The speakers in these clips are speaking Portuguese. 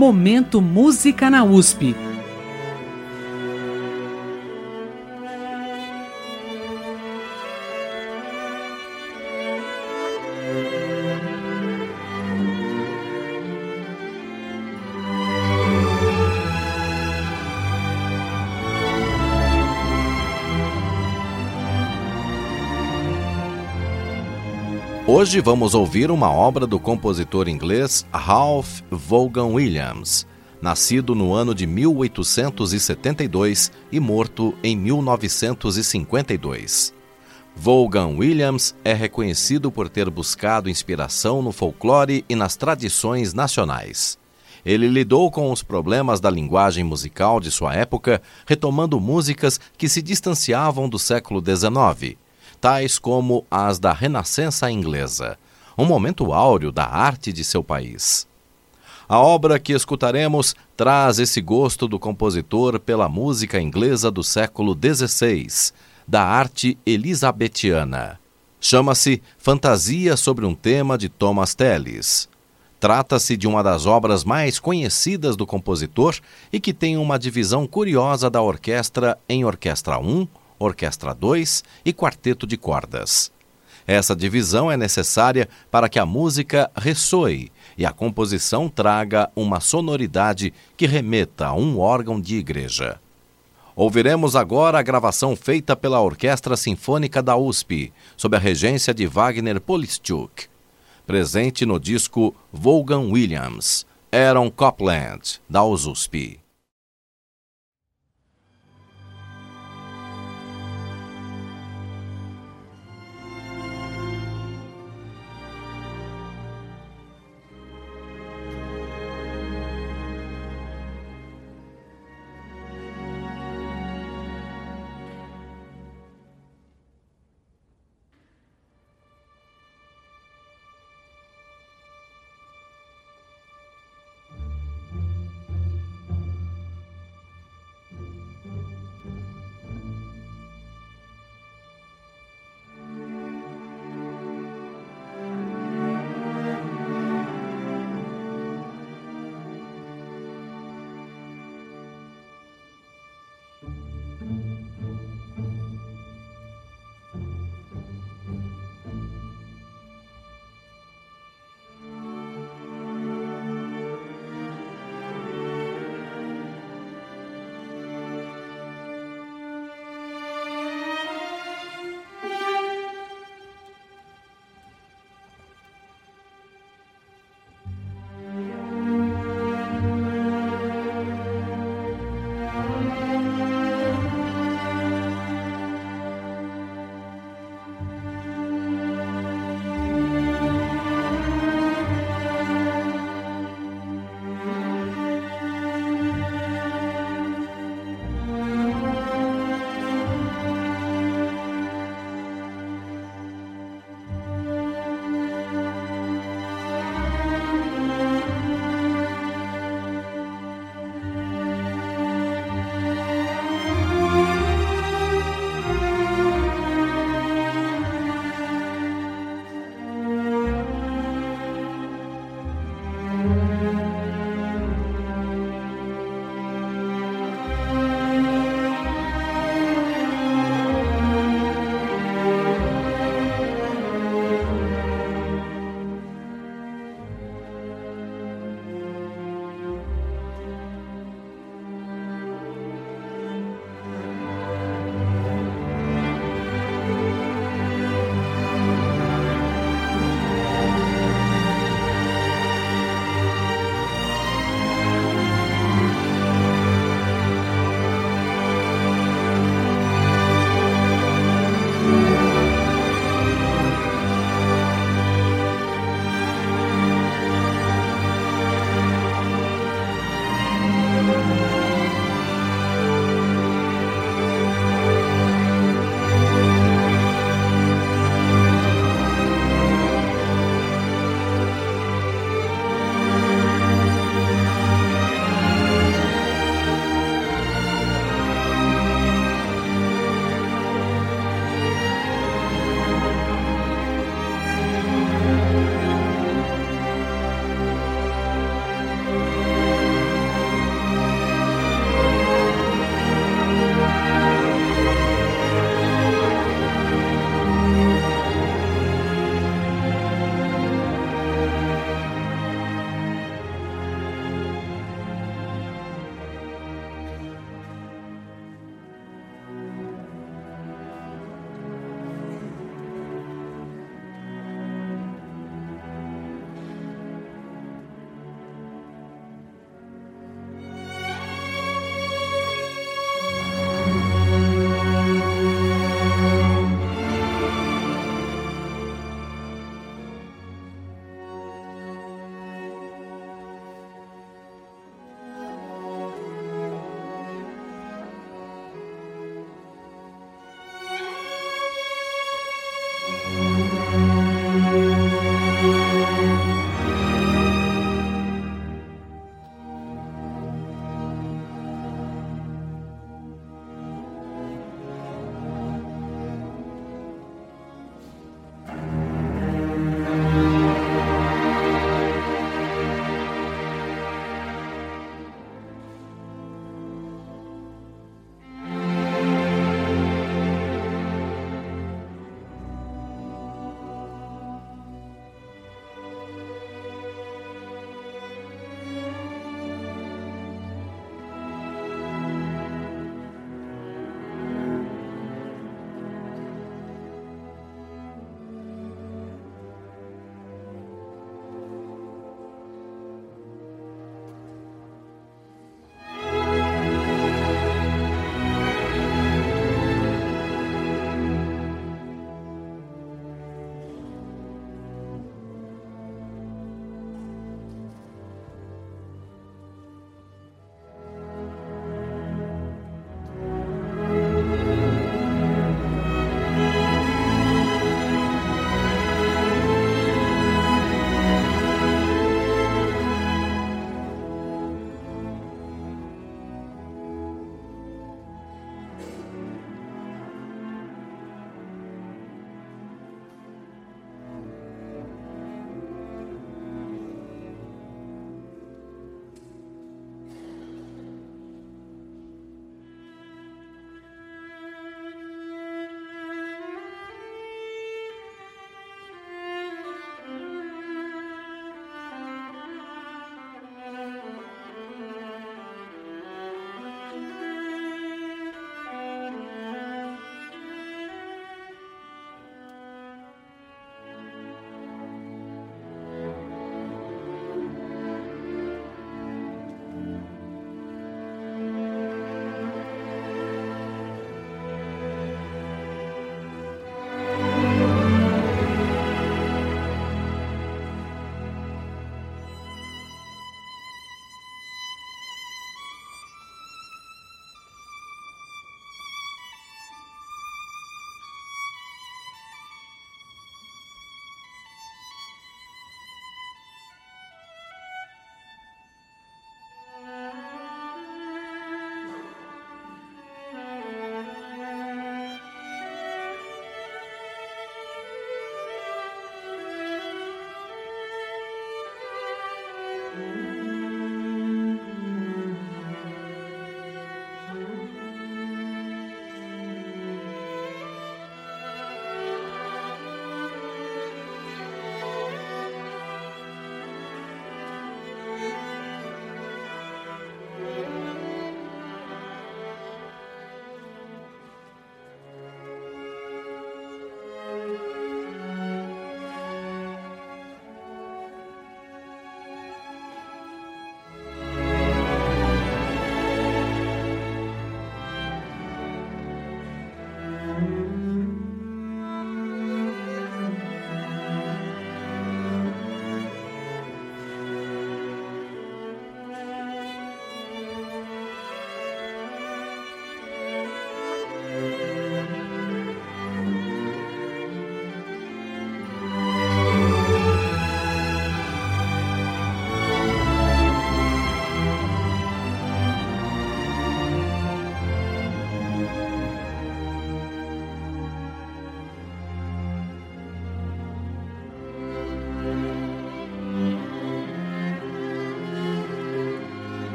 Momento Música na USP. Hoje vamos ouvir uma obra do compositor inglês Ralph Vaughan Williams, nascido no ano de 1872 e morto em 1952. Vaughan Williams é reconhecido por ter buscado inspiração no folclore e nas tradições nacionais. Ele lidou com os problemas da linguagem musical de sua época, retomando músicas que se distanciavam do século XIX tais como as da Renascença inglesa, um momento áureo da arte de seu país. A obra que escutaremos traz esse gosto do compositor pela música inglesa do século XVI, da arte elisabetiana. Chama-se Fantasia sobre um tema de Thomas Tellis. Trata-se de uma das obras mais conhecidas do compositor e que tem uma divisão curiosa da orquestra em Orquestra 1, Orquestra 2 e Quarteto de Cordas. Essa divisão é necessária para que a música ressoe e a composição traga uma sonoridade que remeta a um órgão de igreja. Ouviremos agora a gravação feita pela Orquestra Sinfônica da USP, sob a regência de Wagner Polistchuk. Presente no disco Vaughan Williams, Aaron Copland, da USP.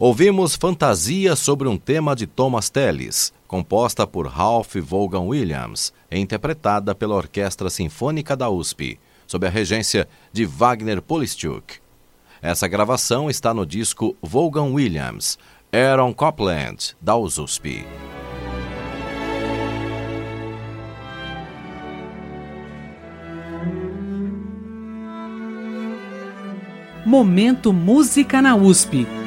Ouvimos Fantasia sobre um tema de Thomas Tellis, composta por Ralph Vaughan Williams, interpretada pela Orquestra Sinfônica da USP, sob a regência de Wagner Polistchuk. Essa gravação está no disco Vaughan Williams, Aaron Copland, da USP. Momento Música na USP